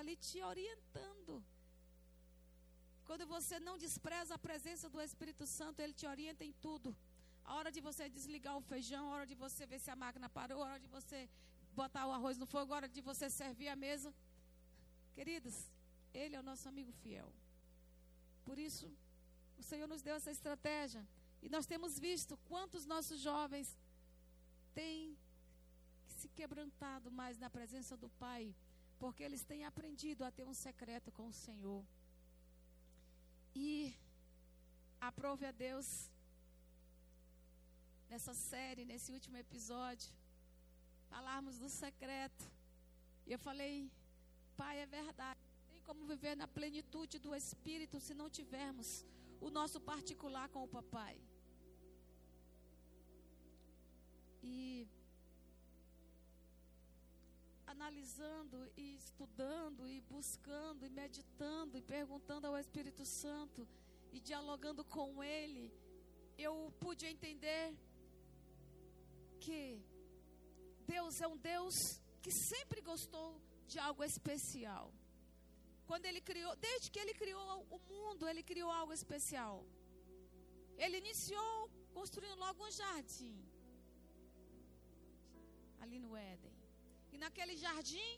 ali te orientando. Quando você não despreza a presença do Espírito Santo, ele te orienta em tudo. A hora de você desligar o feijão, a hora de você ver se a máquina parou, a hora de você botar o arroz no fogo, a hora de você servir a mesa. Queridos, ele é o nosso amigo fiel. Por isso, o Senhor nos deu essa estratégia. E nós temos visto quantos nossos jovens têm se quebrantado mais na presença do Pai, porque eles têm aprendido a ter um secreto com o Senhor. E aprove a Deus nessa série, nesse último episódio, falarmos do secreto. E eu falei, Pai, é verdade. Tem como viver na plenitude do Espírito se não tivermos o nosso particular com o Papai. E analisando e estudando e buscando e meditando e perguntando ao Espírito Santo e dialogando com Ele, eu pude entender que Deus é um Deus que sempre gostou de algo especial. Quando ele criou, desde que ele criou o mundo, ele criou algo especial. Ele iniciou construindo logo um jardim ali no Éden. Naquele jardim,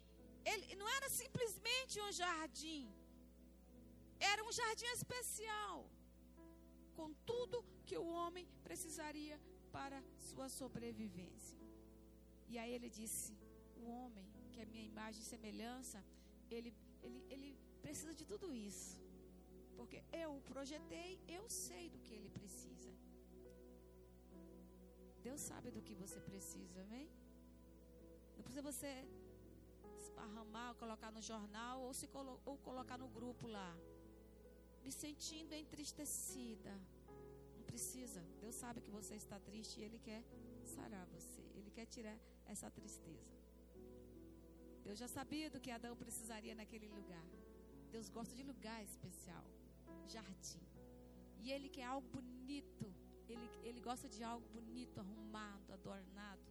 ele não era simplesmente um jardim. Era um jardim especial, com tudo que o homem precisaria para sua sobrevivência. E aí ele disse: O homem, que é minha imagem e semelhança, ele, ele, ele precisa de tudo isso. Porque eu o projetei, eu sei do que ele precisa. Deus sabe do que você precisa, amém? Não precisa você esparramar, colocar no jornal ou, se colo ou colocar no grupo lá. Me sentindo entristecida precisa. Deus sabe que você está triste e Ele quer sarar você. Ele quer tirar essa tristeza. Deus já sabia do que Adão precisaria naquele lugar. Deus gosta de lugar especial jardim. E Ele quer algo bonito. Ele, ele gosta de algo bonito, arrumado, adornado,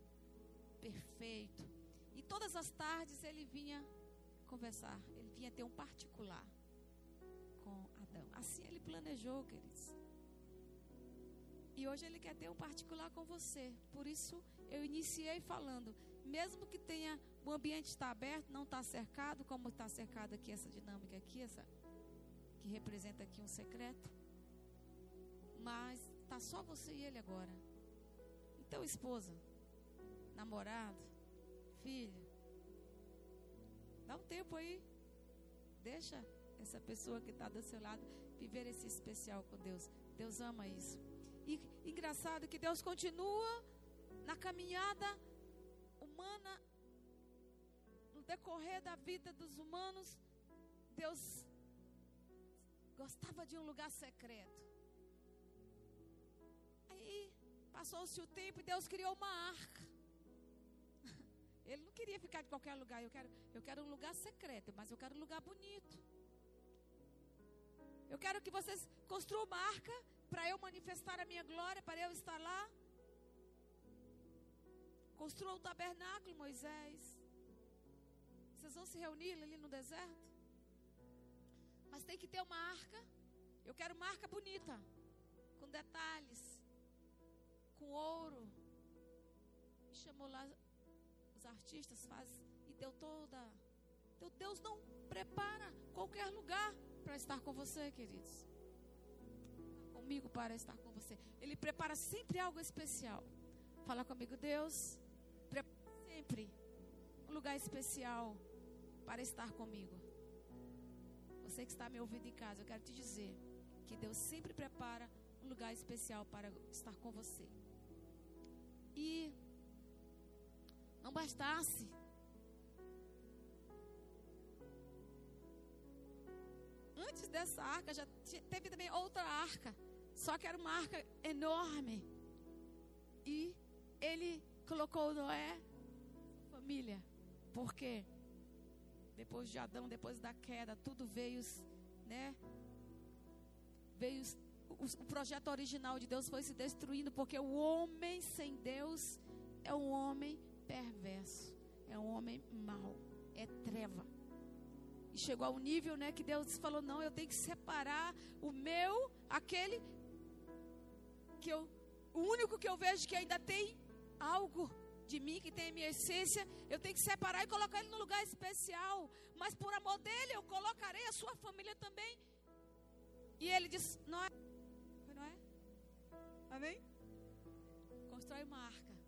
perfeito. E todas as tardes ele vinha conversar. Ele vinha ter um particular com Adão. Assim ele planejou, queridos. E hoje ele quer ter um particular com você. Por isso eu iniciei falando, mesmo que tenha o ambiente está aberto, não está cercado, como está cercado aqui essa dinâmica aqui, essa que representa aqui um secreto. Mas está só você e ele agora. Então, esposa, namorado, filho, dá um tempo aí. Deixa essa pessoa que está do seu lado viver esse especial com Deus. Deus ama isso. E engraçado que Deus continua na caminhada humana, no decorrer da vida dos humanos, Deus gostava de um lugar secreto. Aí passou-se o tempo e Deus criou uma arca. Ele não queria ficar de qualquer lugar. Eu quero, eu quero um lugar secreto, mas eu quero um lugar bonito. Eu quero que vocês construam uma arca para eu manifestar a minha glória, para eu estar lá. Construa o tabernáculo, Moisés. Vocês vão se reunir ali no deserto? Mas tem que ter uma arca. Eu quero uma arca bonita, com detalhes, com ouro. E chamou lá os artistas, faz e deu toda. Então Deus não prepara qualquer lugar para estar com você, queridos comigo para estar com você. Ele prepara sempre algo especial. Fala comigo, Deus, prepara sempre um lugar especial para estar comigo. Você que está me ouvindo em casa, eu quero te dizer que Deus sempre prepara um lugar especial para estar com você. E não bastasse antes dessa arca já teve também outra arca só que era uma arca enorme. E ele colocou Noé, família. Por quê? Depois de Adão, depois da queda, tudo veio, né? Veio o projeto original de Deus foi se destruindo porque o homem sem Deus é um homem perverso, é um homem mau, é treva. E chegou a um nível, né, que Deus falou: "Não, eu tenho que separar o meu, aquele que eu o único que eu vejo que ainda tem algo de mim, que tem a minha essência, eu tenho que separar e colocar ele no lugar especial. Mas por amor dele, eu colocarei a sua família também. E ele diz: Não é? Não é? Amém? Constrói uma arca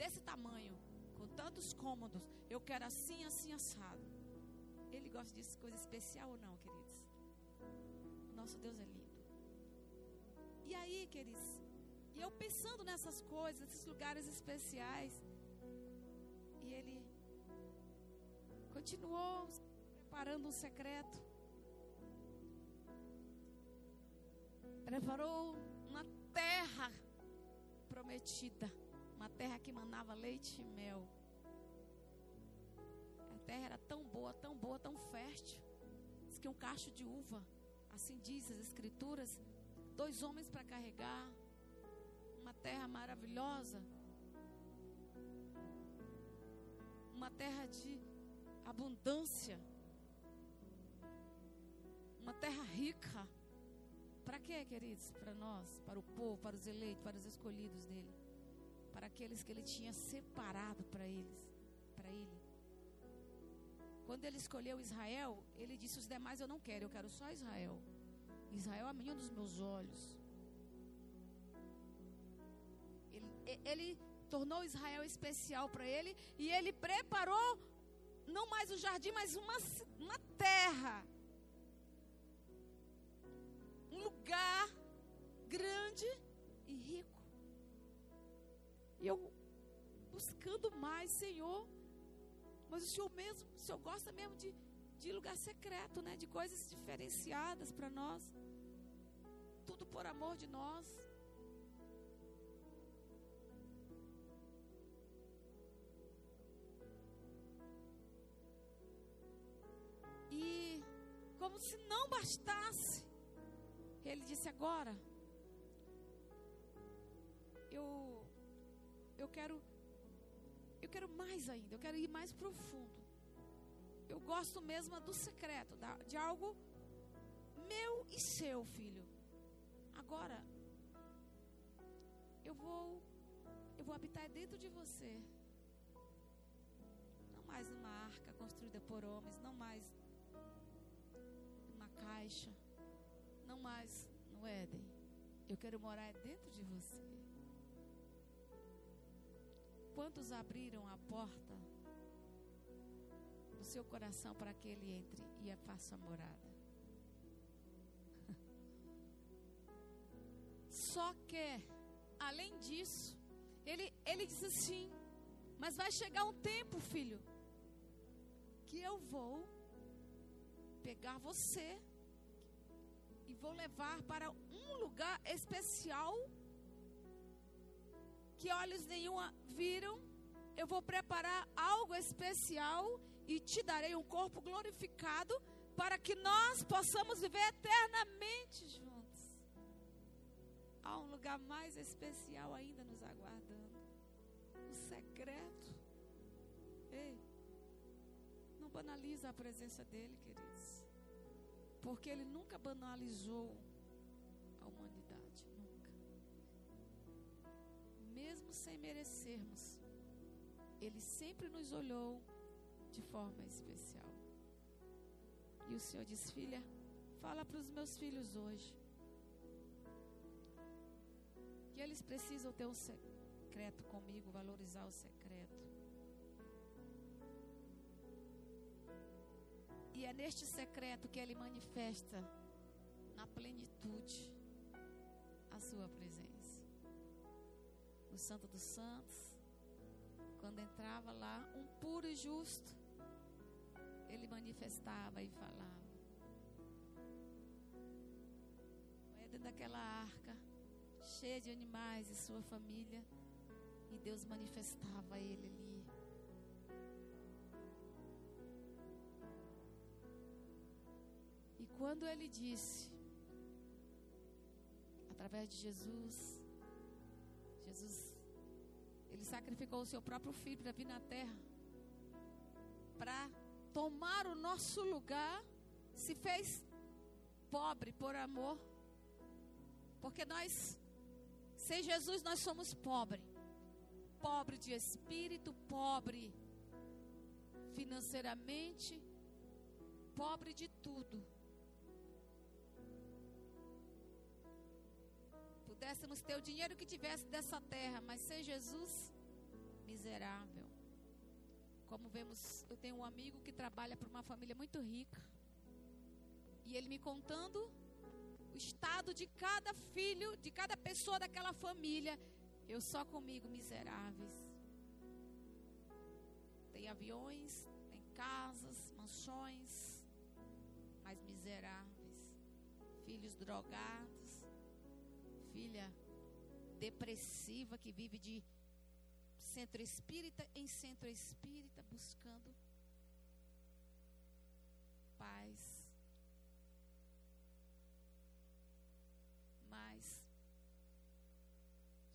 desse tamanho, com tantos cômodos. Eu quero assim, assim, assado. Ele gosta de coisa especial ou não, queridos? Nosso Deus é lindo. E aí, queridos, e eu pensando nessas coisas, nesses lugares especiais. E ele continuou preparando um secreto. Preparou uma terra prometida. Uma terra que manava leite e mel. A terra era tão boa, tão boa, tão fértil. Diz que um cacho de uva, assim diz as escrituras, dois homens para carregar uma terra maravilhosa, uma terra de abundância, uma terra rica. Para quê, queridos? Para nós, para o povo, para os eleitos, para os escolhidos dele, para aqueles que ele tinha separado para eles, para ele. Quando ele escolheu Israel, ele disse: Os demais eu não quero, eu quero só Israel. Israel é a menina dos meus olhos. ele tornou Israel especial para ele e ele preparou não mais o jardim, mas uma, uma terra. Um lugar grande. E eu buscando mais, Senhor. Mas o Senhor mesmo, o Senhor gosta mesmo de, de lugar secreto, né? De coisas diferenciadas para nós. Tudo por amor de nós. como se não bastasse. Ele disse: Agora, eu, eu quero, eu quero mais ainda, eu quero ir mais profundo. Eu gosto mesmo do secreto, de algo meu e seu, filho. Agora, eu vou, eu vou habitar dentro de você. Não mais numa arca construída por homens, não mais caixa, não mais no Éden. Eu quero morar dentro de você. Quantos abriram a porta do seu coração para que ele entre e faça morada? Só que, além disso, ele, ele diz assim: Mas vai chegar um tempo, filho, que eu vou pegar você e vou levar para um lugar especial que olhos nenhum viram. Eu vou preparar algo especial e te darei um corpo glorificado para que nós possamos viver eternamente juntos. Há um lugar mais especial ainda nos aguardando. O secreto. Ei, não banaliza a presença dele, queridos. Porque ele nunca banalizou sem merecermos, ele sempre nos olhou de forma especial. E o Senhor diz: Filha, fala para os meus filhos hoje que eles precisam ter um secreto comigo, valorizar o secreto. E é neste secreto que ele manifesta na plenitude a sua presença. No Santo dos Santos, quando entrava lá um puro e justo, ele manifestava e falava. Dentro daquela arca, cheia de animais e sua família, e Deus manifestava ele ali. quando ele disse, através de Jesus, Jesus, ele sacrificou o seu próprio filho para vir na terra, para tomar o nosso lugar, se fez pobre por amor. Porque nós, sem Jesus, nós somos pobre. Pobre de espírito, pobre financeiramente, pobre de tudo. Pudéssemos ter o dinheiro que tivesse dessa terra, mas sem Jesus, miserável. Como vemos, eu tenho um amigo que trabalha para uma família muito rica. E ele me contando o estado de cada filho, de cada pessoa daquela família. Eu só comigo, miseráveis. Tem aviões, tem casas, mansões, mas miseráveis. Filhos drogados, filha depressiva que vive de centro espírita em centro espírita buscando paz. Mas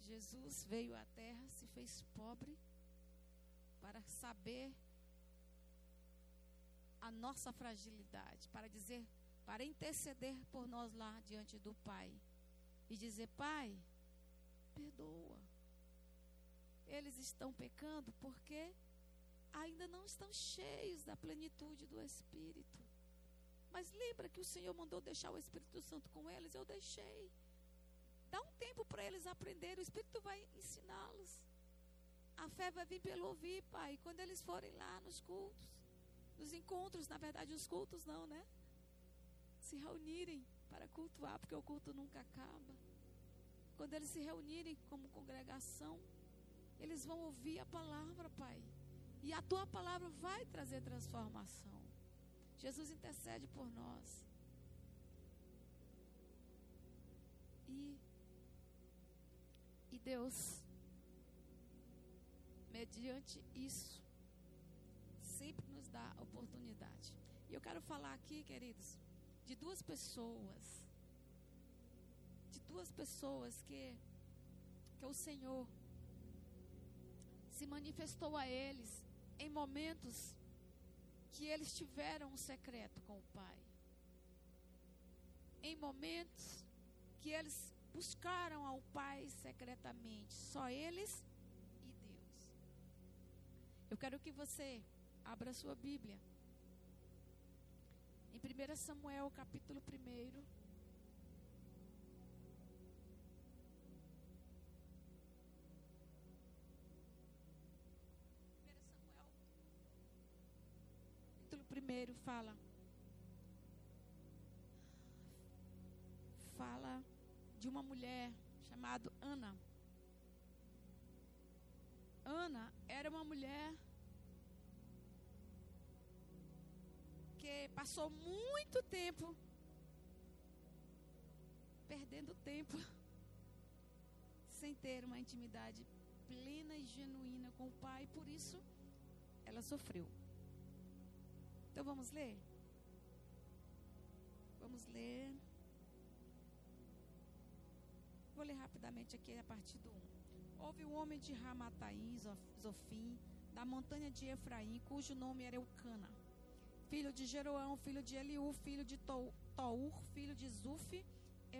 Jesus veio à terra, se fez pobre para saber a nossa fragilidade, para dizer, para interceder por nós lá diante do Pai e dizer: Pai, perdoa. Eles estão pecando porque ainda não estão cheios da plenitude do Espírito. Mas lembra que o Senhor mandou deixar o Espírito Santo com eles? Eu deixei. Dá um tempo para eles aprenderem. O Espírito vai ensiná-los. A fé vai vir pelo ouvir, Pai. Quando eles forem lá nos cultos, nos encontros, na verdade, os cultos não, né? Se reunirem para cultuar, porque o culto nunca acaba. Quando eles se reunirem como congregação, eles vão ouvir a palavra, Pai. E a tua palavra vai trazer transformação. Jesus intercede por nós. E, e Deus, mediante isso, sempre nos dá oportunidade. E eu quero falar aqui, queridos, de duas pessoas. De duas pessoas que, que o Senhor se manifestou a eles em momentos que eles tiveram um secreto com o Pai. Em momentos que eles buscaram ao Pai secretamente, só eles e Deus. Eu quero que você abra sua Bíblia. Em 1 Samuel, capítulo 1. primeiro fala. Fala de uma mulher chamada Ana. Ana era uma mulher que passou muito tempo perdendo tempo sem ter uma intimidade plena e genuína com o pai, por isso ela sofreu. Então vamos ler? Vamos ler. Vou ler rapidamente aqui a partir do 1. Houve um homem de Ramataim, Zofim, da montanha de Efraim, cujo nome era Eucana, filho de Jeroão, filho de Eliú, filho de Tour, filho de Zuf,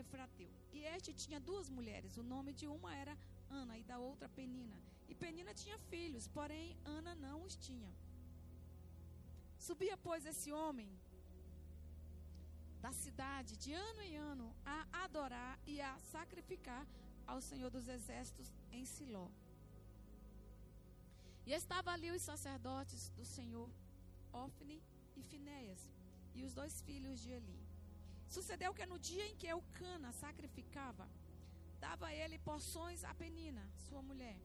Efrateu. E este tinha duas mulheres, o nome de uma era Ana e da outra Penina. E Penina tinha filhos, porém Ana não os tinha. Subia, pois, esse homem da cidade de ano em ano a adorar e a sacrificar ao Senhor dos Exércitos em Siló. E estava ali os sacerdotes do Senhor, Ofne e Finéias, e os dois filhos de Eli. Sucedeu que no dia em que Eucana sacrificava, dava ele porções a Penina, sua mulher,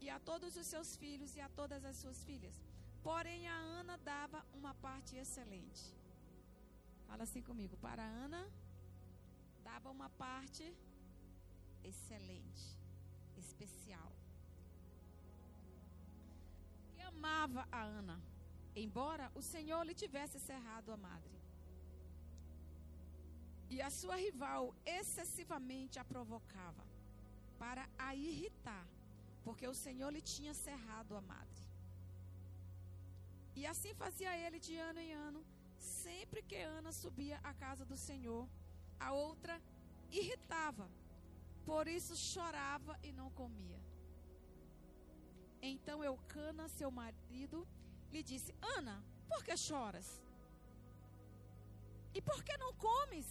e a todos os seus filhos e a todas as suas filhas Porém, a Ana dava uma parte excelente. Fala assim comigo. Para Ana, dava uma parte excelente, especial. E amava a Ana, embora o Senhor lhe tivesse cerrado a madre. E a sua rival excessivamente a provocava para a irritar, porque o Senhor lhe tinha cerrado a madre. E assim fazia ele de ano em ano, sempre que Ana subia à casa do Senhor, a outra irritava, por isso chorava e não comia. Então Eucana, seu marido, lhe disse: Ana, por que choras? E por que não comes?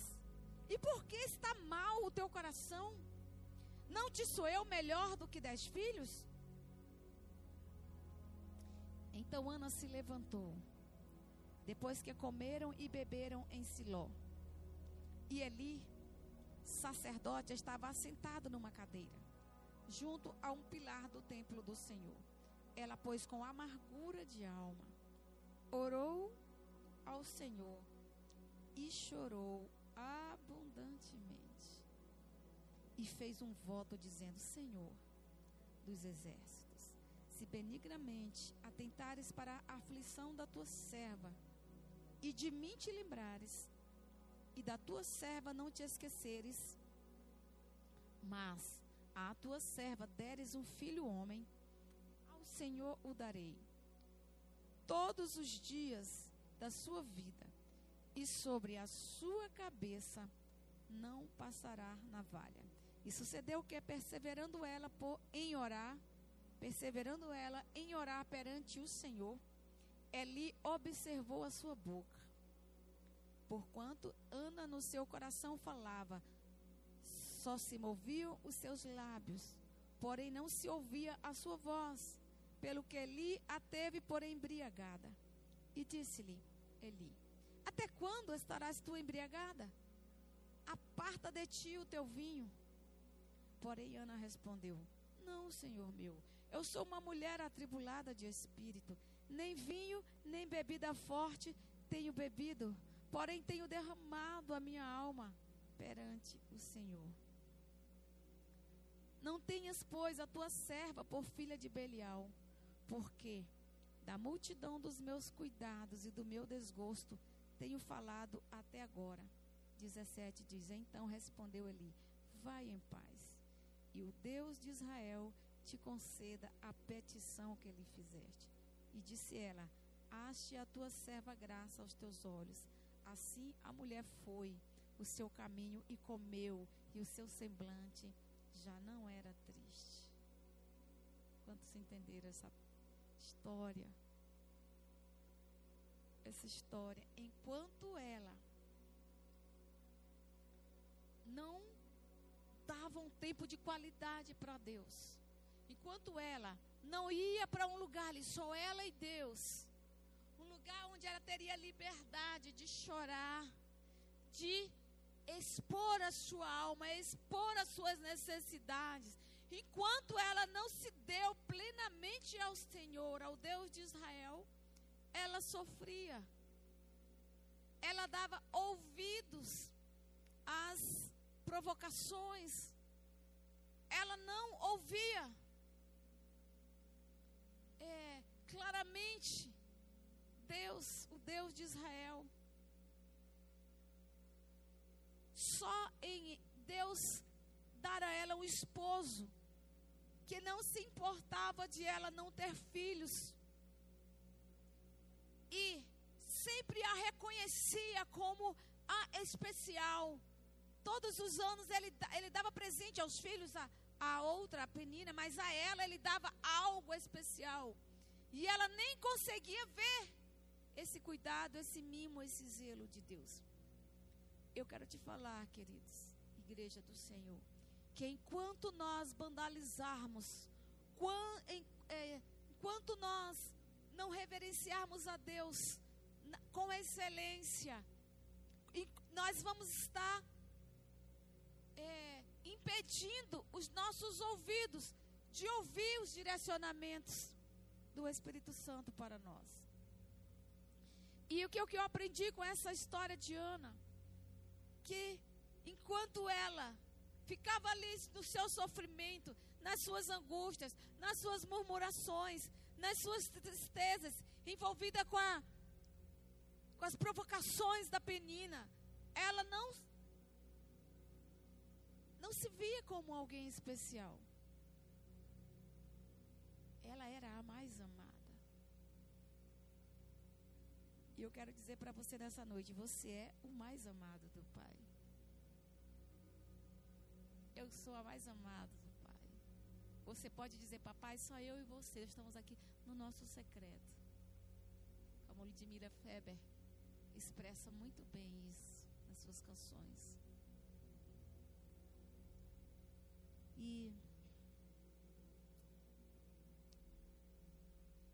E por que está mal o teu coração? Não te sou eu melhor do que dez filhos? Então Ana se levantou, depois que comeram e beberam em Siló. E Eli, sacerdote, estava assentado numa cadeira, junto a um pilar do templo do Senhor. Ela, pois, com amargura de alma, orou ao Senhor e chorou abundantemente. E fez um voto dizendo: Senhor dos exércitos, se benignamente atentares para a aflição da tua serva, e de mim te lembrares, e da tua serva não te esqueceres, mas à tua serva deres um filho homem, Senhor o darei todos os dias da sua vida, e sobre a sua cabeça não passará navalha. E sucedeu que, perseverando ela por, em orar, perseverando ela em orar perante o Senhor, Eli observou a sua boca. Porquanto Ana no seu coração falava, só se moviam os seus lábios, porém não se ouvia a sua voz, pelo que Eli a teve por embriagada. E disse-lhe Eli: Até quando estarás tu embriagada? Aparta de ti o teu vinho. Porém Ana respondeu: Não, senhor meu, eu sou uma mulher atribulada de espírito. Nem vinho, nem bebida forte tenho bebido, porém tenho derramado a minha alma perante o Senhor. Não tenhas, pois, a tua serva por filha de Belial, porque da multidão dos meus cuidados e do meu desgosto tenho falado até agora. 17 diz: Então respondeu Eli: Vai em paz, e o Deus de Israel te conceda a petição que lhe fizeste. E disse ela: Ache a tua serva graça aos teus olhos. Assim a mulher foi o seu caminho e comeu, e o seu semblante já não era triste. Quantos entenderam essa história? Essa história, enquanto ela não dava um tempo de qualidade para Deus, enquanto ela não ia para um lugar ali, só ela e Deus, um lugar onde ela teria liberdade de chorar, de expor a sua alma, expor as suas necessidades, enquanto ela não se deu plenamente ao Senhor, ao Deus de Israel, ela sofria. Ela dava ouvidos às provocações. Ela não ouvia é, claramente Deus, o Deus de Israel. Só em Deus dar a ela um esposo que não se importava de ela não ter filhos. E sempre a reconhecia como a especial. Todos os anos ele, ele dava presente aos filhos, a, a outra, a penina, mas a ela ele dava algo especial. E ela nem conseguia ver esse cuidado, esse mimo, esse zelo de Deus. Eu quero te falar, queridos, igreja do Senhor, que enquanto nós vandalizarmos, é, enquanto nós não reverenciarmos a Deus com excelência, nós vamos estar é, impedindo os nossos ouvidos de ouvir os direcionamentos do Espírito Santo para nós. E o que, o que eu aprendi com essa história de Ana? Que enquanto ela ficava ali no seu sofrimento, nas suas angústias, nas suas murmurações, nas suas tristezas, envolvida com, a, com as provocações da penina, ela não não se via como alguém especial. Ela era a mais amada. E eu quero dizer para você nessa noite: você é o mais amado do Pai. Eu sou a mais amada do Pai. Você pode dizer, papai, só eu e você estamos aqui no nosso secreto. Como Lidmira Feber expressa muito bem isso nas suas canções. E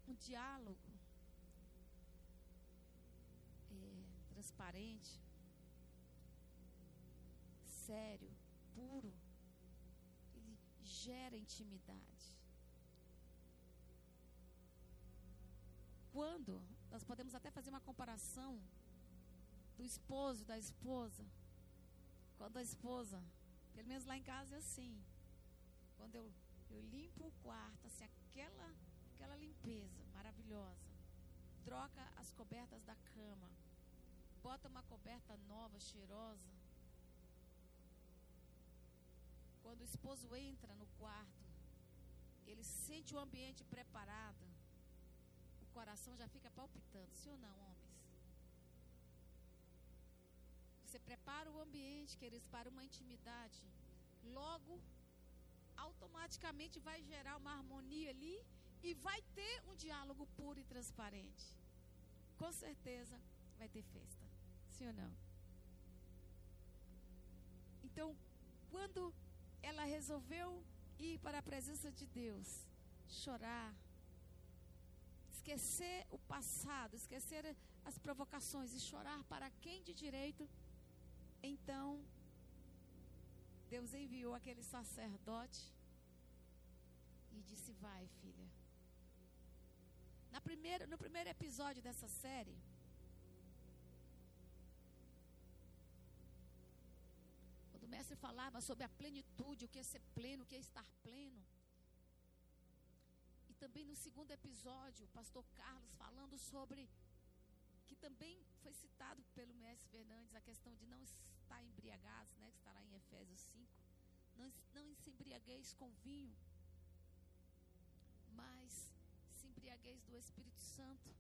um diálogo é, transparente, sério, puro, gera intimidade. Quando nós podemos até fazer uma comparação do esposo da esposa, quando a esposa, pelo menos lá em casa é assim, quando eu, eu limpo o quarto, assim, aquela, aquela limpeza maravilhosa, troca as cobertas da cama, bota uma coberta nova, cheirosa. Quando o esposo entra no quarto, ele sente o ambiente preparado, o coração já fica palpitando, sim ou não, homens? Você prepara o ambiente, queridos, para uma intimidade. Logo, automaticamente vai gerar uma harmonia ali e vai ter um diálogo puro e transparente. Com certeza vai ter festa. Sim ou não? Então, quando ela resolveu ir para a presença de Deus, chorar, esquecer o passado, esquecer as provocações e chorar para quem de direito, então Deus enviou aquele sacerdote e disse: Vai, filha. Na primeira, no primeiro episódio dessa série, o mestre falava sobre a plenitude, o que é ser pleno, o que é estar pleno. E também no segundo episódio, o pastor Carlos falando sobre que também foi citado pelo mestre Fernandes a questão de não estar embriagados, né, que está lá em Efésios 5. Não, não se embriagueis com vinho, mas se embriagueis do Espírito Santo.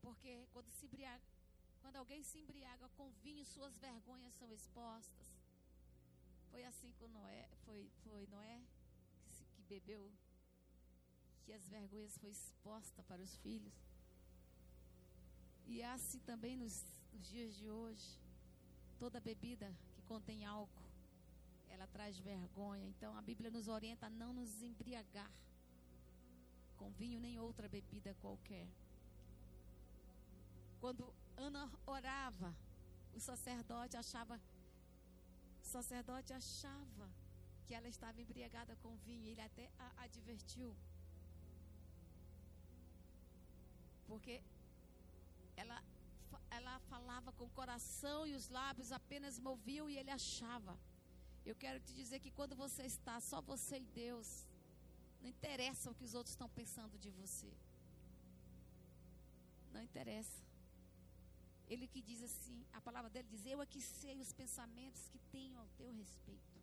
Porque quando, se embriaga, quando alguém se embriaga com vinho, suas vergonhas são expostas. Foi assim com Noé, foi, foi Noé que, se, que bebeu, que as vergonhas foi exposta para os filhos. E assim também nos, nos dias de hoje. Toda bebida que contém álcool, ela traz vergonha. Então a Bíblia nos orienta a não nos embriagar com vinho nem outra bebida qualquer. Quando Ana orava, o sacerdote achava o sacerdote achava que ela estava embriagada com vinho, ele até a advertiu. Porque ela, ela falava com o coração e os lábios apenas moviam e ele achava. Eu quero te dizer que quando você está só você e Deus, não interessa o que os outros estão pensando de você. Não interessa. Ele que diz assim, a palavra dele diz: Eu é que sei os pensamentos que tenho ao teu respeito.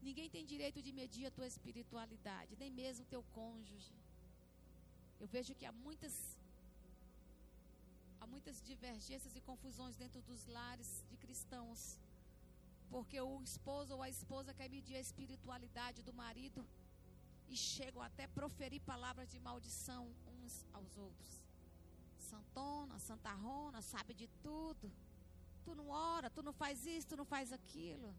Ninguém tem direito de medir a tua espiritualidade, nem mesmo o teu cônjuge. Eu vejo que há muitas há muitas divergências e confusões dentro dos lares de cristãos. Porque o esposo ou a esposa quer medir a espiritualidade do marido e chegam até proferir palavras de maldição uns aos outros. Santona, Santarrona, sabe de tudo. Tu não ora, tu não faz isso, tu não faz aquilo.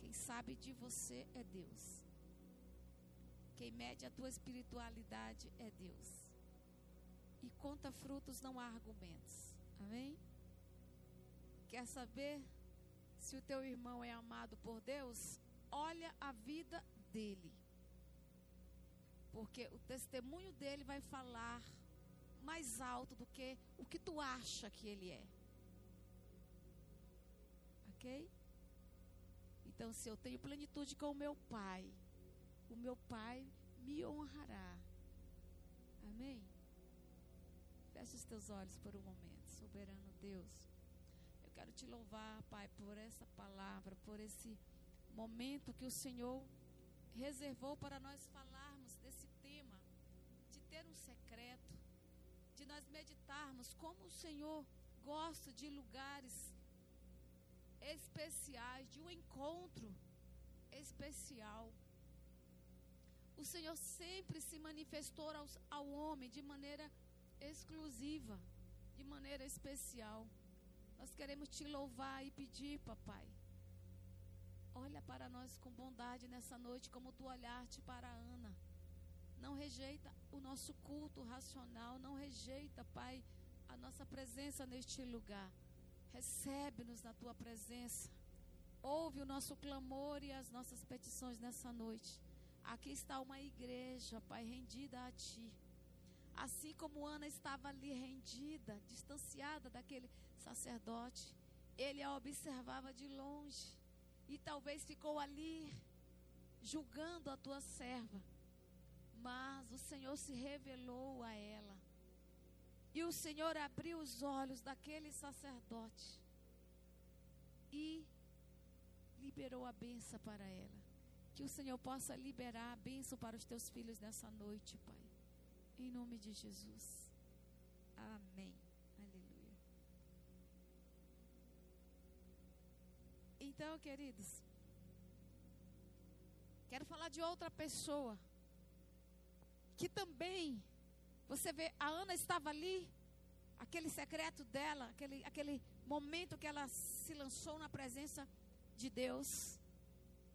Quem sabe de você é Deus. Quem mede a tua espiritualidade é Deus. E conta frutos, não há argumentos. Amém? Quer saber se o teu irmão é amado por Deus? Olha a vida dele. Porque o testemunho dele vai falar mais alto do que o que tu acha que ele é. Ok? Então, se eu tenho plenitude com o meu pai, o meu pai me honrará. Amém? Feche os teus olhos por um momento, soberano Deus. Eu quero te louvar, Pai, por essa palavra, por esse momento que o Senhor reservou para nós de ter um secreto, de nós meditarmos como o Senhor gosta de lugares especiais, de um encontro especial. O Senhor sempre se manifestou ao, homem de maneira exclusiva, de maneira especial. Nós queremos te louvar e pedir, papai. Olha para nós com bondade nessa noite, como tu olhaste para Ana. Não rejeita o nosso culto racional, não rejeita, Pai, a nossa presença neste lugar. Recebe-nos na tua presença. Ouve o nosso clamor e as nossas petições nessa noite. Aqui está uma igreja, Pai, rendida a Ti. Assim como Ana estava ali rendida, distanciada daquele sacerdote, ele a observava de longe e talvez ficou ali julgando a tua serva. Mas o Senhor se revelou a ela. E o Senhor abriu os olhos daquele sacerdote e liberou a benção para ela. Que o Senhor possa liberar a benção para os teus filhos nessa noite, Pai. Em nome de Jesus. Amém. Aleluia. Então, queridos, quero falar de outra pessoa que também, você vê, a Ana estava ali, aquele secreto dela, aquele, aquele momento que ela se lançou na presença de Deus,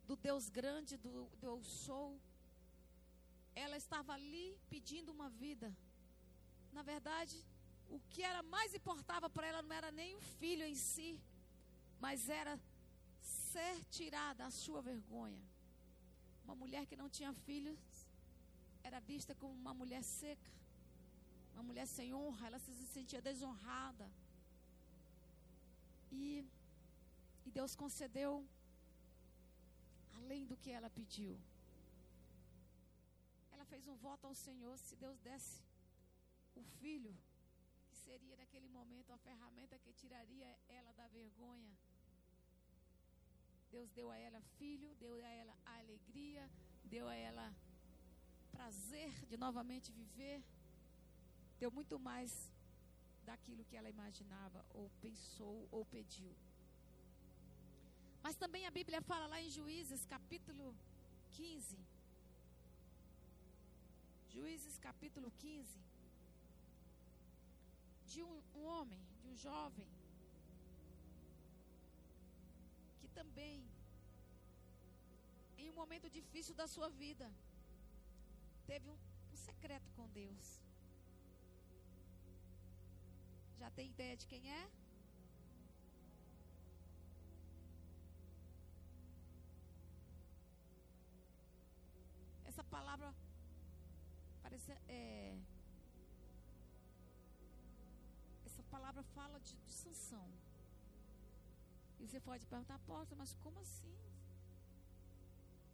do Deus grande, do Deus sou. Ela estava ali pedindo uma vida. Na verdade, o que era mais importava para ela não era nem o filho em si, mas era ser tirada a sua vergonha. Uma mulher que não tinha filhos era vista como uma mulher seca, uma mulher sem honra, ela se sentia desonrada. E, e Deus concedeu além do que ela pediu. Ela fez um voto ao Senhor, se Deus desse o filho, que seria naquele momento a ferramenta que tiraria ela da vergonha. Deus deu a ela filho, deu a ela a alegria, deu a ela prazer de novamente viver, deu muito mais daquilo que ela imaginava, ou pensou, ou pediu. Mas também a Bíblia fala lá em Juízes, capítulo 15. Juízes, capítulo 15. De um, um homem, de um jovem, que também, em um momento difícil da sua vida, teve um, um secreto com Deus. Já tem ideia de quem é? Essa palavra parece é, essa palavra fala de, de Sansão. E você pode perguntar, porta, mas como assim?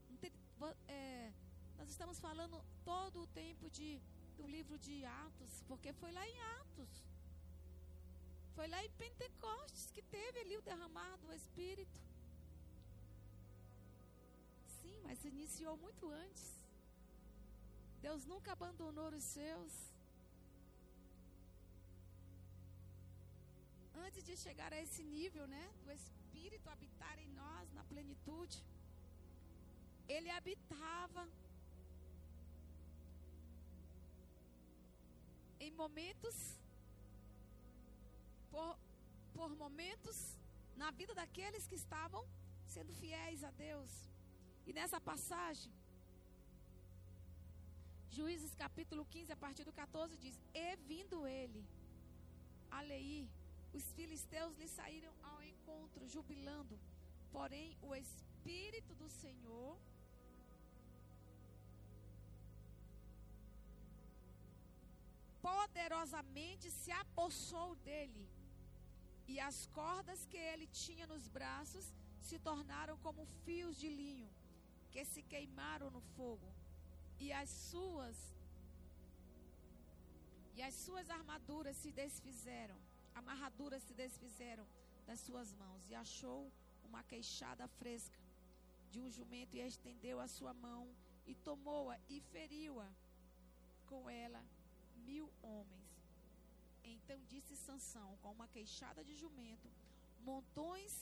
Não tem, é, nós estamos falando todo o tempo de, do livro de Atos, porque foi lá em Atos. Foi lá em Pentecostes que teve ali o derramar do Espírito. Sim, mas iniciou muito antes. Deus nunca abandonou os seus. Antes de chegar a esse nível, né, do Espírito habitar em nós na plenitude, ele habitava em momentos, por, por momentos, na vida daqueles que estavam sendo fiéis a Deus. E nessa passagem, Juízes capítulo 15, a partir do 14, diz: E vindo ele a Leí, os filisteus lhe saíram ao encontro, jubilando. Porém, o Espírito do Senhor poderosamente se apossou dele, e as cordas que ele tinha nos braços se tornaram como fios de linho que se queimaram no fogo, e as suas e as suas armaduras se desfizeram, amarraduras se desfizeram das suas mãos, e achou uma queixada fresca de um jumento e estendeu a sua mão e tomou-a e feriu-a com ela mil homens. Então disse Sansão, com uma queixada de jumento, montões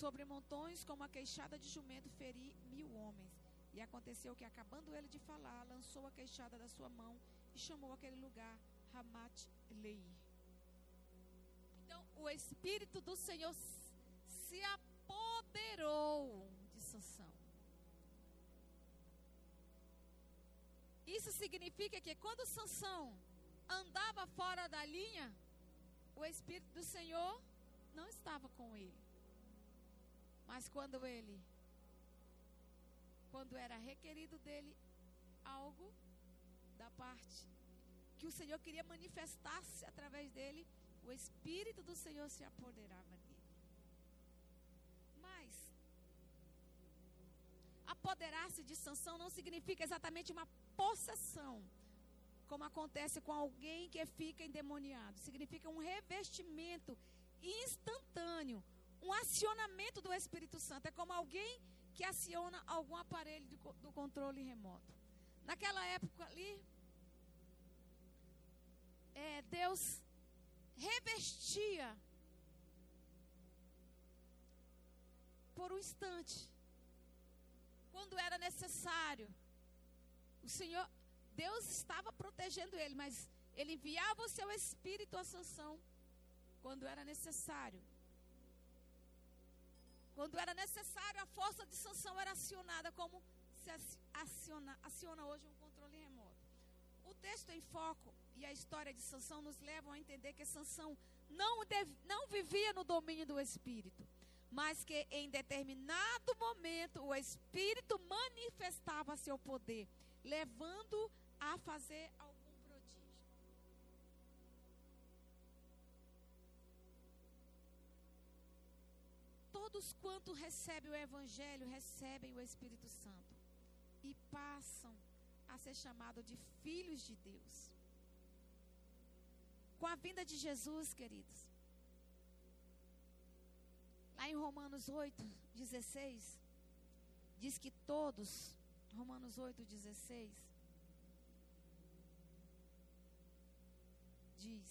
sobre montões, com uma queixada de jumento, feri mil homens. E aconteceu que, acabando ele de falar, lançou a queixada da sua mão e chamou aquele lugar Ramat Leir. Então, o Espírito do Senhor se apoderou de Sansão. Isso significa que quando Sansão andava fora da linha, o Espírito do Senhor não estava com ele. Mas quando ele, quando era requerido dele algo da parte que o Senhor queria manifestar-se através dele, o Espírito do Senhor se apoderava dele. Mas apoderar-se de Sansão não significa exatamente uma possessão, como acontece com alguém que fica endemoniado. Significa um revestimento instantâneo, um acionamento do Espírito Santo. É como alguém que aciona algum aparelho do, do controle remoto. Naquela época ali, é, Deus revestia por um instante, quando era necessário. O Senhor, Deus estava protegendo ele, mas ele enviava o seu espírito à sanção quando era necessário. Quando era necessário, a força de sanção era acionada como se aciona, aciona hoje um controle remoto. O texto em foco e a história de Sansão nos levam a entender que Sansão não, deve, não vivia no domínio do Espírito, mas que em determinado momento o Espírito manifestava seu poder, levando a fazer algum prodígio. Todos quanto recebem o Evangelho recebem o Espírito Santo e passam a ser chamados de filhos de Deus. Com a vinda de Jesus, queridos. Lá em Romanos 8, 16, diz que todos, Romanos 8, 16, diz: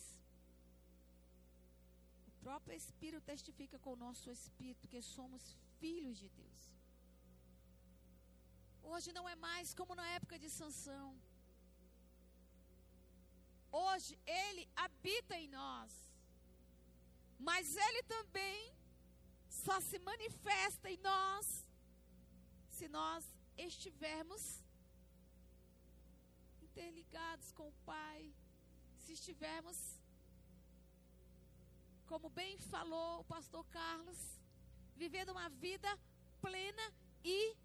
o próprio Espírito testifica com o nosso Espírito que somos filhos de Deus. Hoje não é mais como na época de Sansão. Hoje Ele habita em nós. Mas Ele também só se manifesta em nós se nós estivermos interligados com o Pai, se estivermos, como bem falou o pastor Carlos, vivendo uma vida plena e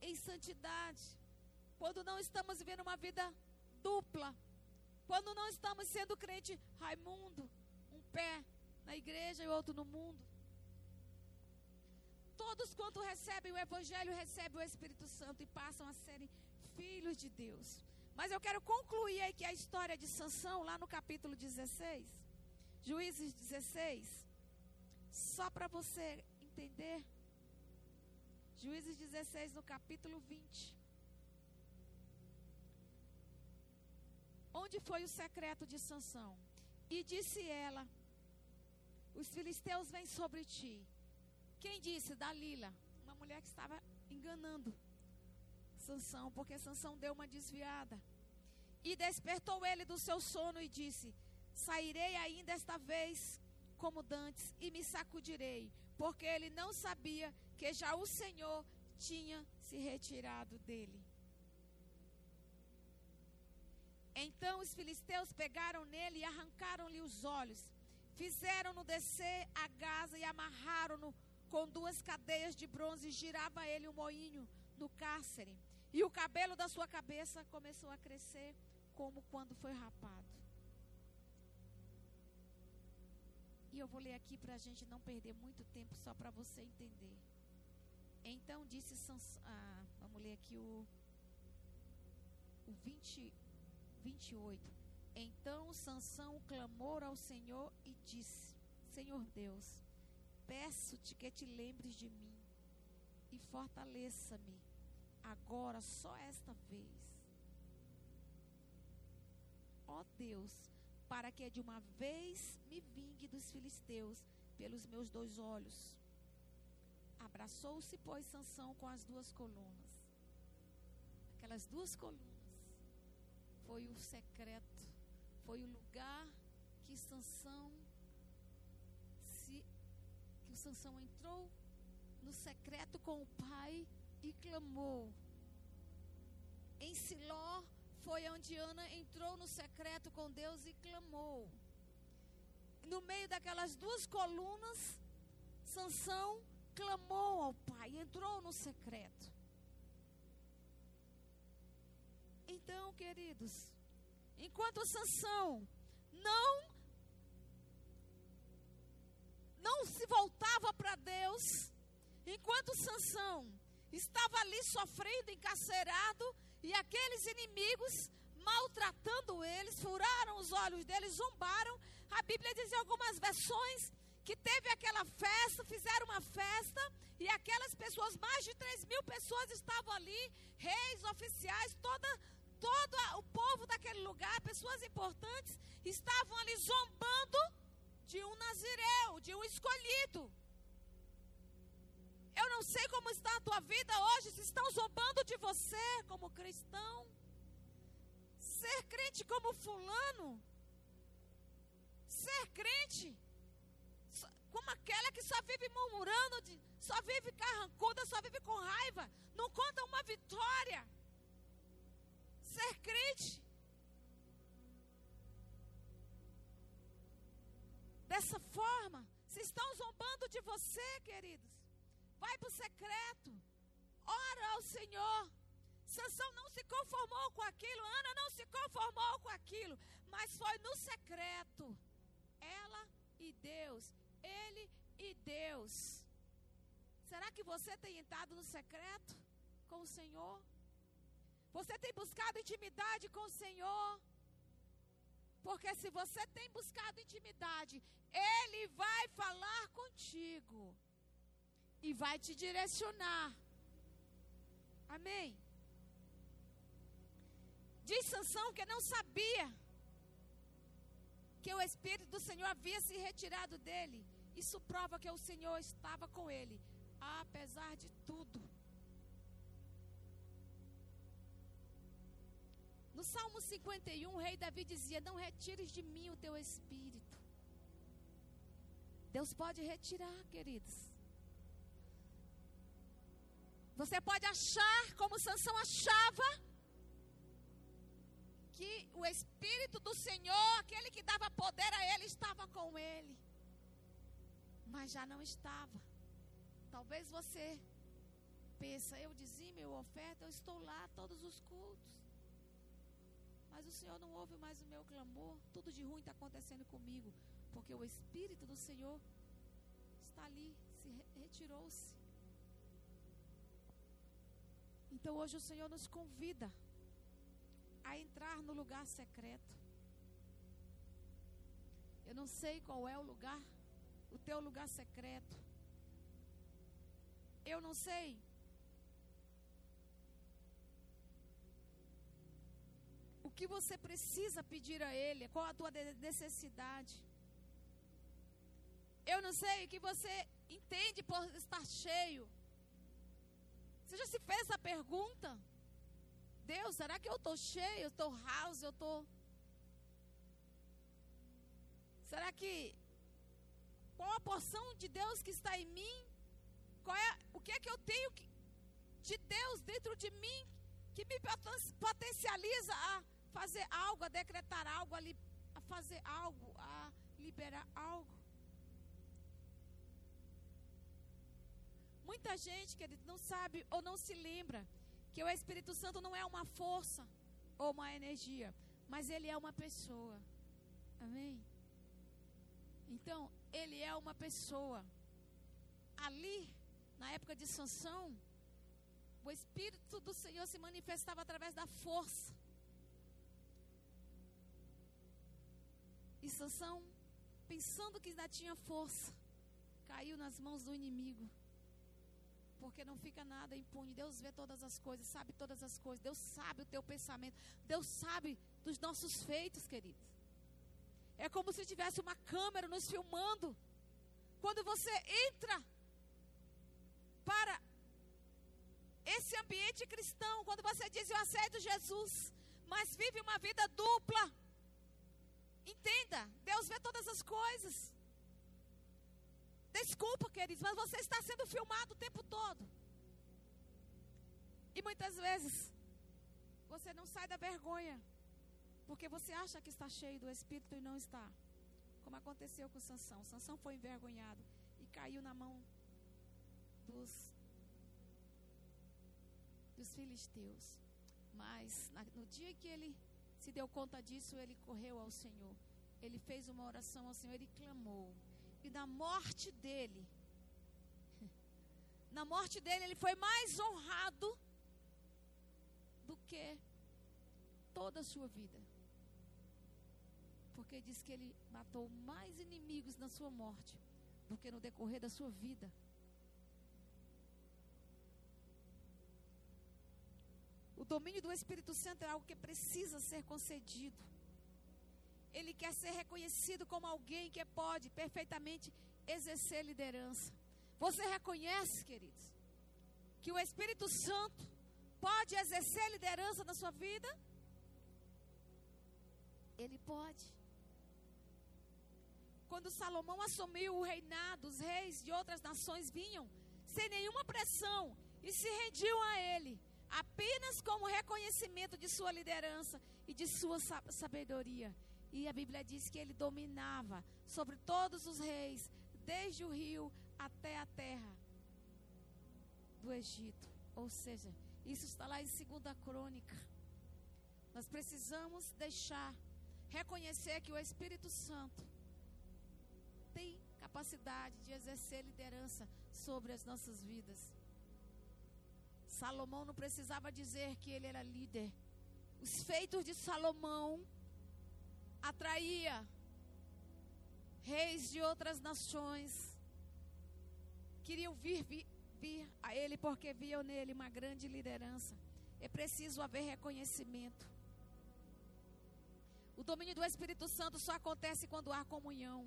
em santidade. Quando não estamos vivendo uma vida dupla, quando não estamos sendo crente Raimundo, um pé na igreja e outro no mundo. Todos quanto recebem o Evangelho recebem o Espírito Santo e passam a serem filhos de Deus. Mas eu quero concluir aqui a história de Sansão, lá no capítulo 16, Juízes 16, só para você entender. Juízes 16, no capítulo 20. Onde foi o secreto de Sansão? E disse ela: Os filisteus vêm sobre ti. Quem disse? Dalila, uma mulher que estava enganando Sansão, porque Sansão deu uma desviada. E despertou ele do seu sono e disse: Sairei ainda esta vez como dantes e me sacudirei, porque ele não sabia que já o Senhor tinha se retirado dele. Então os filisteus pegaram nele e arrancaram-lhe os olhos. Fizeram-no descer a Gaza e amarraram-no com duas cadeias de bronze girava ele um moinho no cárcere. E o cabelo da sua cabeça começou a crescer como quando foi rapado. E eu vou ler aqui para a gente não perder muito tempo, só para você entender. Então disse Sansão, ah, vamos ler aqui o, o 20, 28. Então Sansão clamou ao Senhor e disse: Senhor Deus, peço-te que te lembres de mim e fortaleça-me agora só esta vez. ó Deus, para que de uma vez me vingue dos filisteus pelos meus dois olhos. Abraçou-se, pois, Sansão com as duas colunas. Aquelas duas colunas foi o secreto, foi o lugar que Sansão Sansão entrou no secreto com o pai e clamou. Em Siló foi onde Ana entrou no secreto com Deus e clamou. No meio daquelas duas colunas, Sansão clamou ao pai, entrou no secreto. Então, queridos, enquanto Sansão não não se voltava para Deus, enquanto Sansão estava ali sofrendo, encarcerado, e aqueles inimigos maltratando eles, furaram os olhos deles, zombaram. A Bíblia diz em algumas versões que teve aquela festa, fizeram uma festa, e aquelas pessoas, mais de 3 mil pessoas estavam ali, reis, oficiais, toda, todo o povo daquele lugar, pessoas importantes, estavam ali zombando de um nazireu, de um escolhido. Eu não sei como está a tua vida hoje, se estão zombando de você como cristão. Ser crente como fulano. Ser crente como aquela que só vive murmurando, só vive carrancuda, só vive com raiva, não conta uma vitória. Ser crente. Dessa forma, se estão zombando de você, queridos, Vai para o secreto. Ora ao Senhor. Sansão não se conformou com aquilo, Ana não se conformou com aquilo, mas foi no secreto. Ela e Deus, ele e Deus. Será que você tem entrado no secreto com o Senhor? Você tem buscado intimidade com o Senhor? Porque se você tem buscado intimidade, Ele vai falar contigo e vai te direcionar. Amém. Diz Sansão que não sabia que o Espírito do Senhor havia se retirado dele. Isso prova que o Senhor estava com ele, apesar de tudo. No Salmo 51, o rei Davi dizia: Não retires de mim o teu espírito. Deus pode retirar, queridos. Você pode achar, como Sansão achava, que o Espírito do Senhor, aquele que dava poder a ele, estava com ele. Mas já não estava. Talvez você pensa, eu dizia meu oferta, eu estou lá todos os cultos. Mas o Senhor não ouve mais o meu clamor. Tudo de ruim está acontecendo comigo. Porque o Espírito do Senhor está ali, se retirou-se. Então hoje o Senhor nos convida a entrar no lugar secreto. Eu não sei qual é o lugar, o teu lugar secreto. Eu não sei. O que você precisa pedir a Ele, qual a tua necessidade. Eu não sei o que você entende por estar cheio. Você já se fez essa pergunta? Deus, será que eu estou cheio? Eu estou house? Eu estou. Será que. Qual a porção de Deus que está em mim? Qual é, o que é que eu tenho que, de Deus dentro de mim que me potencializa a fazer algo, a decretar algo, a, li, a fazer algo, a liberar algo? Muita gente, querido, não sabe ou não se lembra que o Espírito Santo não é uma força ou uma energia, mas ele é uma pessoa. Amém? Então, ele é uma pessoa. Ali, na época de Sansão, o Espírito do Senhor se manifestava através da força. E Sansão, pensando que ainda tinha força, caiu nas mãos do inimigo Porque não fica nada impune. Deus vê todas as coisas, sabe todas as coisas. Deus sabe o teu pensamento. Deus sabe dos nossos feitos, queridos. É como se tivesse uma câmera nos filmando. Quando você entra para esse ambiente cristão, quando você diz eu aceito Jesus, mas vive uma vida dupla. Entenda, Deus vê todas as coisas. Desculpa, queridos, mas você está sendo filmado o tempo todo. E muitas vezes você não sai da vergonha, porque você acha que está cheio do Espírito e não está. Como aconteceu com Sansão. Sansão foi envergonhado e caiu na mão dos, dos filisteus. Mas na, no dia que ele se deu conta disso, ele correu ao Senhor. Ele fez uma oração ao Senhor, ele clamou. E na morte dele, na morte dele, ele foi mais honrado do que toda a sua vida. Porque diz que ele matou mais inimigos na sua morte do que no decorrer da sua vida. O domínio do Espírito Santo é algo que precisa ser concedido. Ele quer ser reconhecido como alguém que pode perfeitamente exercer liderança. Você reconhece, queridos, que o Espírito Santo pode exercer liderança na sua vida? Ele pode. Quando Salomão assumiu o reinado, os reis de outras nações vinham sem nenhuma pressão e se rendiam a ele, apenas como reconhecimento de sua liderança e de sua sabedoria. E a Bíblia diz que ele dominava sobre todos os reis, desde o rio até a terra do Egito. Ou seja, isso está lá em 2 Crônica. Nós precisamos deixar, reconhecer que o Espírito Santo tem capacidade de exercer liderança sobre as nossas vidas. Salomão não precisava dizer que ele era líder. Os feitos de Salomão atraía reis de outras nações. Queriam vir, vir, vir a ele porque viam nele uma grande liderança. É preciso haver reconhecimento. O domínio do Espírito Santo só acontece quando há comunhão.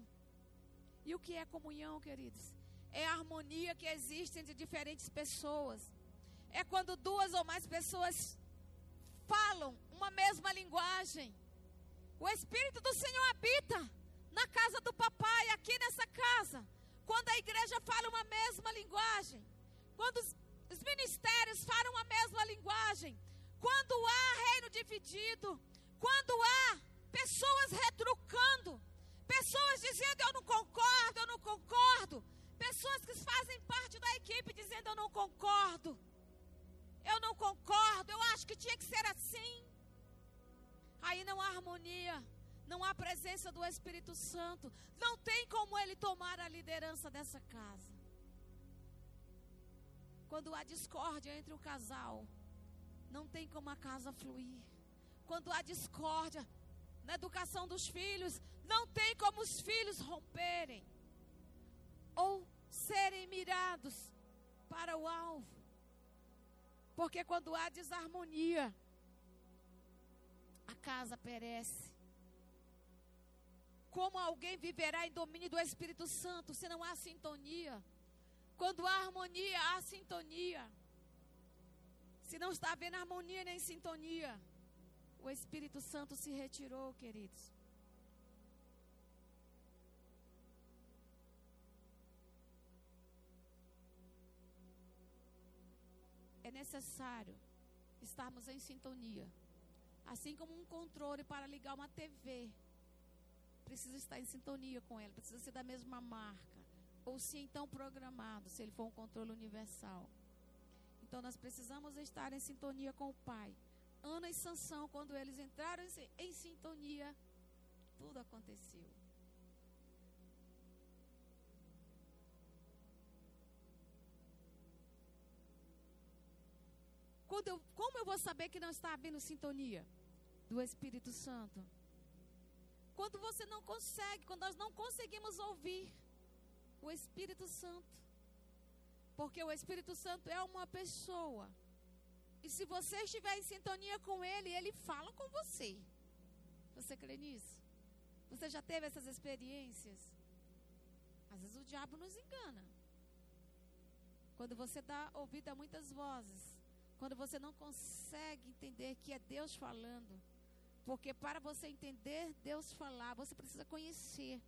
E o que é comunhão, queridos? É a harmonia que existe entre diferentes pessoas. É quando duas ou mais pessoas falam uma mesma linguagem. O Espírito do Senhor habita na casa do papai, aqui nessa casa. Quando a igreja fala uma mesma linguagem. Quando os, os ministérios falam a mesma linguagem. Quando há reino dividido. Quando há pessoas retrucando. Pessoas dizendo eu não concordo, eu não concordo. Pessoas que fazem parte da equipe dizendo eu não concordo. Eu não concordo, eu acho que tinha que ser assim. Aí não há harmonia, não há presença do Espírito Santo. Não tem como ele tomar a liderança dessa casa. Quando há discórdia entre o casal, não tem como a casa fluir. Quando há discórdia na educação dos filhos, não tem como os filhos romperem ou serem mirados para o alvo. Porque quando há desarmonia, a casa perece. Como alguém viverá em domínio do Espírito Santo se não há sintonia? Quando há harmonia, há sintonia. Se não está havendo harmonia nem sintonia, o Espírito Santo se retirou, queridos. Necessário estarmos em sintonia. Assim como um controle para ligar uma TV precisa estar em sintonia com ela, precisa ser da mesma marca, ou se então programado, se ele for um controle universal. Então nós precisamos estar em sintonia com o Pai. Ana e Sansão, quando eles entraram em sintonia, tudo aconteceu. Quando eu, como eu vou saber que não está havendo sintonia do Espírito Santo? Quando você não consegue, quando nós não conseguimos ouvir o Espírito Santo. Porque o Espírito Santo é uma pessoa. E se você estiver em sintonia com Ele, Ele fala com você. Você crê nisso? Você já teve essas experiências? Às vezes o diabo nos engana. Quando você dá ouvido a muitas vozes. Quando você não consegue entender que é Deus falando. Porque para você entender Deus falar, você precisa conhecer.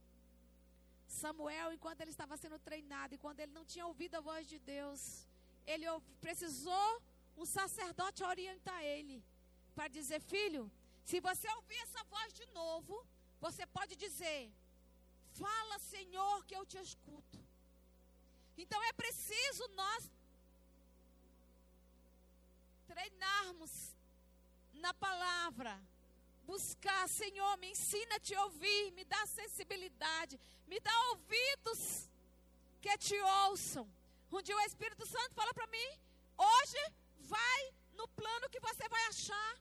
Samuel, enquanto ele estava sendo treinado e quando ele não tinha ouvido a voz de Deus, ele precisou um sacerdote orientar ele para dizer: Filho, se você ouvir essa voz de novo, você pode dizer: Fala, Senhor, que eu te escuto. Então é preciso nós treinarmos na palavra, buscar, Senhor, me ensina a te ouvir, me dá sensibilidade, me dá ouvidos que te ouçam. Um dia o Espírito Santo fala para mim: hoje vai no plano que você vai achar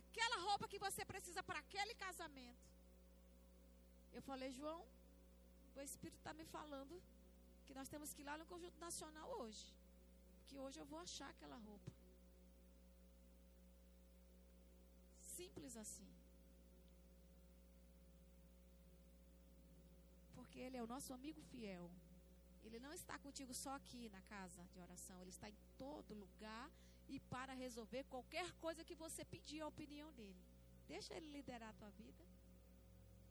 aquela roupa que você precisa para aquele casamento. Eu falei, João, o Espírito está me falando que nós temos que ir lá no Conjunto Nacional hoje. Que hoje eu vou achar aquela roupa. Simples assim. Porque Ele é o nosso amigo fiel. Ele não está contigo só aqui na casa de oração. Ele está em todo lugar e para resolver qualquer coisa que você pedir a opinião dele. Deixa ele liderar a tua vida.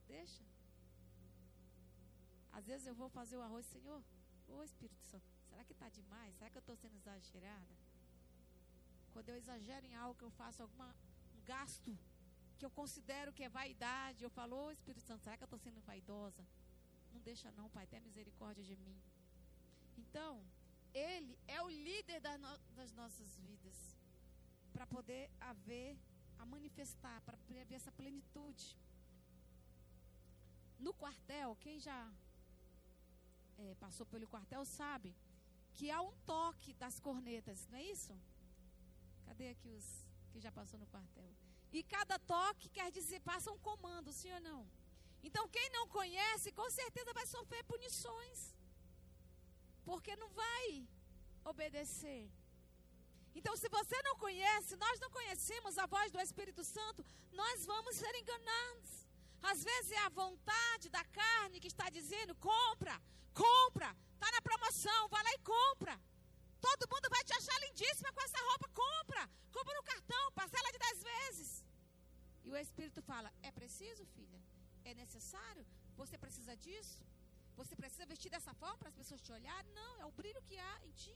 Deixa. Às vezes eu vou fazer o arroz, Senhor, ô Espírito Santo, será que está demais? Será que eu estou sendo exagerada? Quando eu exagero em algo que eu faço algum um gasto que eu considero que é vaidade, eu falo, ô Espírito Santo, será que eu estou sendo vaidosa? Não deixa não, Pai, tenha misericórdia de mim. Então, Ele é o líder das, no, das nossas vidas. Para poder haver, a manifestar, para haver essa plenitude. No quartel, quem já é, passou pelo quartel sabe que há um toque das cornetas, não é isso? Cadê aqui os que já passou no quartel? E cada toque quer dizer, passa um comando, sim ou não? Então, quem não conhece, com certeza vai sofrer punições. Porque não vai obedecer. Então, se você não conhece, nós não conhecemos a voz do Espírito Santo, nós vamos ser enganados. Às vezes é a vontade da carne que está dizendo: compra, compra, está na promoção, vai lá e compra. Todo mundo vai te achar lindíssima com essa roupa, compra, compra no cartão, parcela de dez vezes. E o Espírito fala: é preciso, filha? É necessário? Você precisa disso? Você precisa vestir dessa forma para as pessoas te olharem? Não, é o brilho que há em ti.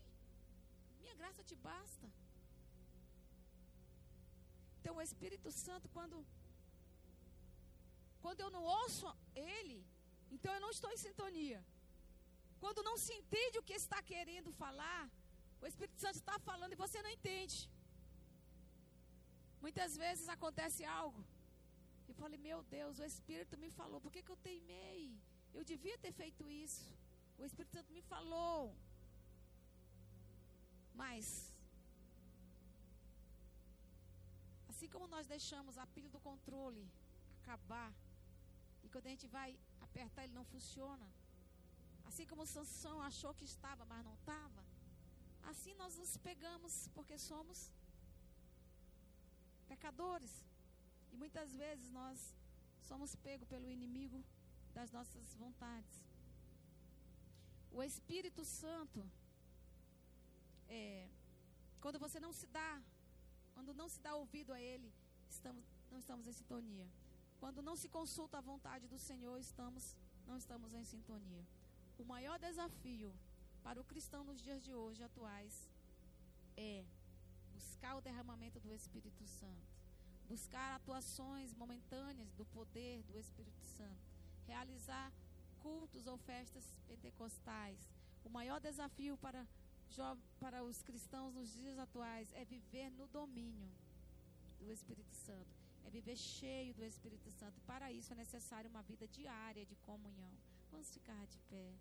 Minha graça te basta. Então o Espírito Santo, quando quando eu não ouço Ele, então eu não estou em sintonia. Quando não se entende o que está querendo falar, o Espírito Santo está falando e você não entende. Muitas vezes acontece algo. E eu falei, meu Deus, o Espírito me falou, por que, que eu teimei? Eu devia ter feito isso. O Espírito Santo me falou. Mas, assim como nós deixamos a pilha do controle acabar e quando a gente vai apertar, ele não funciona. Assim como Sansão achou que estava, mas não estava. Assim nós nos pegamos, porque somos pecadores. E muitas vezes nós somos pegos pelo inimigo das nossas vontades. O Espírito Santo, é, quando você não se dá, quando não se dá ouvido a Ele, estamos, não estamos em sintonia. Quando não se consulta a vontade do Senhor, estamos, não estamos em sintonia. O maior desafio para o cristão nos dias de hoje atuais é buscar o derramamento do Espírito Santo, buscar atuações momentâneas do poder do Espírito Santo, realizar cultos ou festas pentecostais. O maior desafio para, para os cristãos nos dias atuais é viver no domínio do Espírito Santo é viver cheio do Espírito Santo. Para isso é necessário uma vida diária de comunhão. Vamos ficar de pé.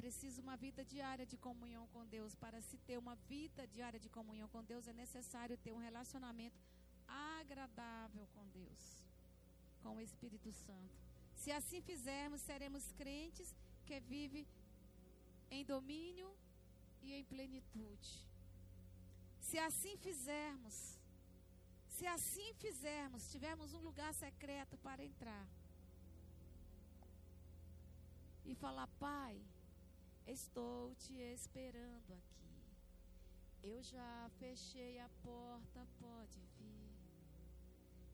Preciso uma vida diária de comunhão com Deus. Para se ter uma vida diária de comunhão com Deus, é necessário ter um relacionamento agradável com Deus, com o Espírito Santo. Se assim fizermos, seremos crentes que vive em domínio e em plenitude. Se assim fizermos, se assim fizermos, tivermos um lugar secreto para entrar e falar: Pai, estou te esperando aqui. Eu já fechei a porta, pode vir.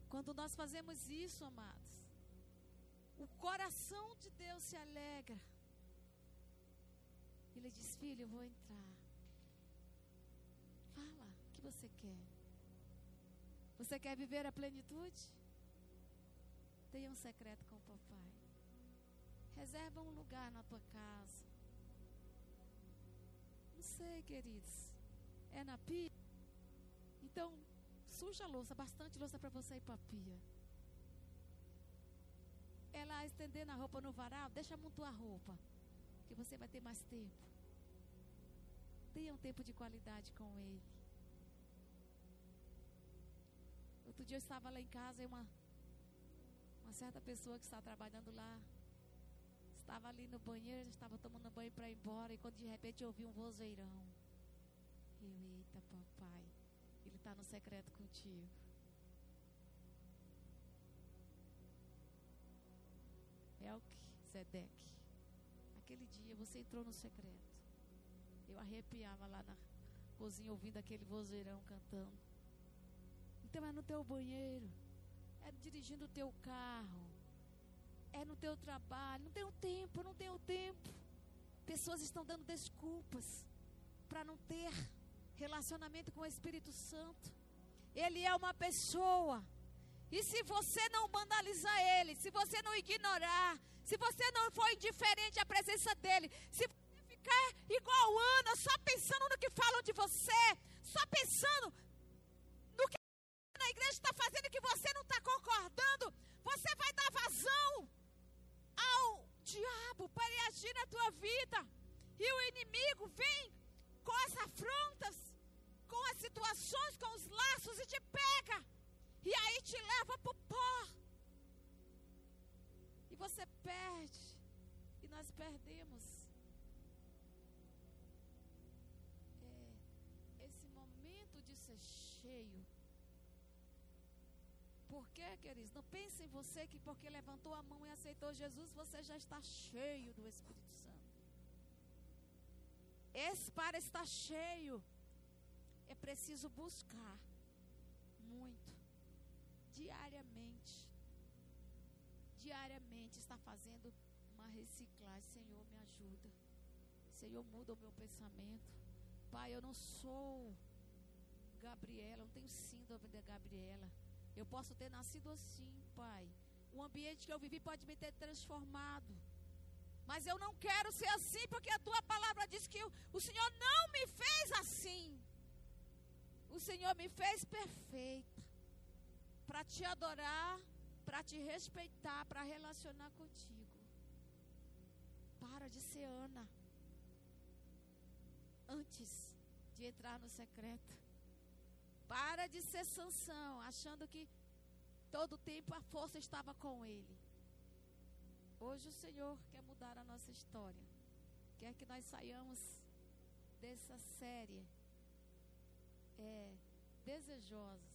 Quando nós fazemos isso, amados, o coração de Deus se alegra. Ele diz: Filho, eu vou entrar. Fala, o que você quer? Você quer viver a plenitude? Tenha um secreto com o papai. Reserva um lugar na tua casa. Sei, queridos. É na pia? Então, suja a louça, bastante louça para você ir para a pia. É lá estendendo a roupa no varal, deixa amontoar a roupa. Que você vai ter mais tempo. Tenha um tempo de qualidade com ele. Outro dia eu estava lá em casa e uma, uma certa pessoa que está trabalhando lá estava ali no banheiro, estava tomando banho para ir embora e quando de repente eu ouvi um vozeirão. Eu, eita papai, ele está no secreto contigo. Melquisedeque. Aquele dia você entrou no secreto. Eu arrepiava lá na cozinha ouvindo aquele vozeirão cantando. Então é no teu banheiro, é dirigindo o teu carro, é no teu trabalho. Não tenho tempo, não tenho tempo. Pessoas estão dando desculpas para não ter relacionamento com o Espírito Santo. Ele é uma pessoa. E se você não banalizar ele, se você não ignorar, se você não for indiferente à presença dele, se você ficar igual Ana, só pensando no que falam de você, só pensando no que a igreja está fazendo que você não está concordando, você vai dar vazão ao diabo para agir na tua vida. E o inimigo vem com as afrontas, com as situações, com os laços e te pega. E aí te leva para o pó. E você perde. E nós perdemos. É, esse momento de ser cheio. Por quê, queridos? Não pense em você que porque levantou a mão e aceitou Jesus, você já está cheio do Espírito Santo. Esse para estar cheio é preciso buscar muito diariamente. Diariamente está fazendo uma reciclagem. Senhor, me ajuda. Senhor, muda o meu pensamento. Pai, eu não sou Gabriela, eu não tenho síndrome da Gabriela. Eu posso ter nascido assim, Pai. O ambiente que eu vivi pode me ter transformado. Mas eu não quero ser assim, porque a tua palavra diz que o, Senhor não me fez assim. O Senhor me fez perfeita para te adorar, para te respeitar, para relacionar contigo. Para de ser Ana antes de entrar no secreto. Para de ser Sansão, achando que todo tempo a força estava com ele. Hoje o Senhor quer mudar a nossa história. Quer que nós saiamos dessa série é, desejosos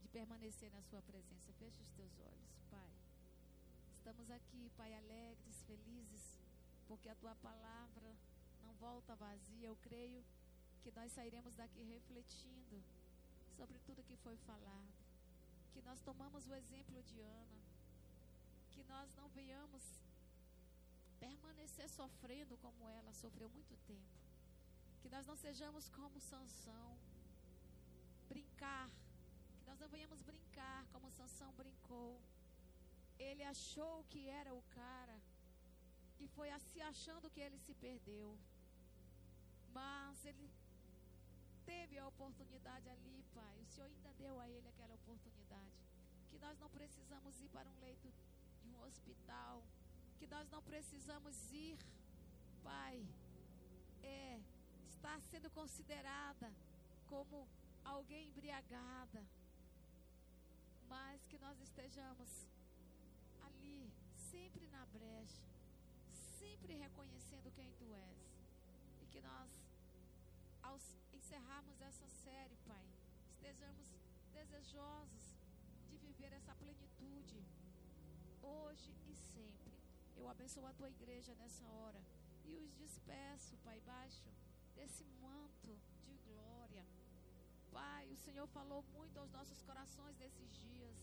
de permanecer na Sua presença. Feche os teus olhos, Pai. Estamos aqui, Pai, alegres, felizes, porque a Tua palavra não volta vazia. Eu creio que nós sairemos daqui refletindo sobre tudo que foi falado. Que nós tomamos o exemplo de Ana. Que nós não venhamos permanecer sofrendo como ela sofreu muito tempo. Que nós não sejamos como Sansão, brincar. Que nós não venhamos brincar como Sansão brincou. Ele achou que era o cara e foi assim achando que ele se perdeu. Mas ele teve a oportunidade ali, Pai. O Senhor ainda deu a ele aquela oportunidade. Que nós não precisamos ir para um leito de um hospital. Que nós não precisamos ir, Pai, é, estar sendo considerada como alguém embriagada. Mas que nós estejamos ali, sempre na brecha, sempre reconhecendo quem tu és. E que nós, ao encerrarmos essa série, Pai, estejamos desejosos de viver essa plenitude, hoje e sempre. Eu abençoo a tua igreja nessa hora e os despeço, Pai, baixo desse manto de glória. Pai, o Senhor falou muito aos nossos corações nesses dias,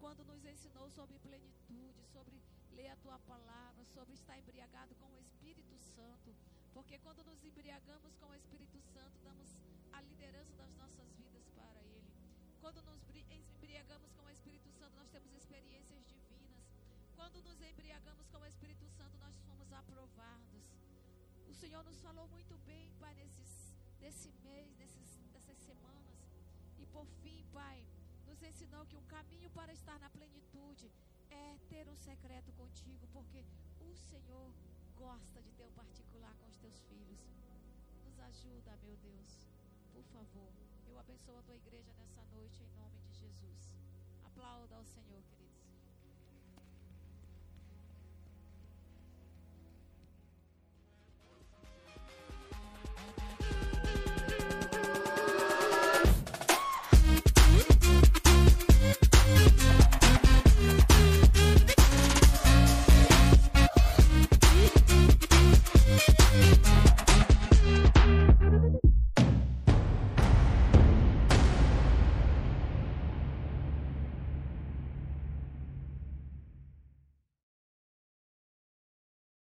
quando nos ensinou sobre plenitude, sobre ler a tua palavra, sobre estar embriagado com o Espírito Santo. Porque quando nos embriagamos com o Espírito Santo, damos a liderança das nossas vidas para Ele. Quando nos embriagamos com o Espírito Santo, nós temos experiências divinas. Quando nos embriagamos com o Espírito Santo, nós somos aprovados. O Senhor nos falou muito bem, Pai, nesses, nesse mês, nesses, nessas semanas. E por fim, Pai, nos ensinou que o caminho para estar na plenitude é ter um secreto contigo, porque o Senhor gosta de ter um particular com os teus filhos. Nos ajuda, meu Deus, por favor. Eu abençoo a tua igreja nessa noite em nome de Jesus. Aplauda ao Senhor.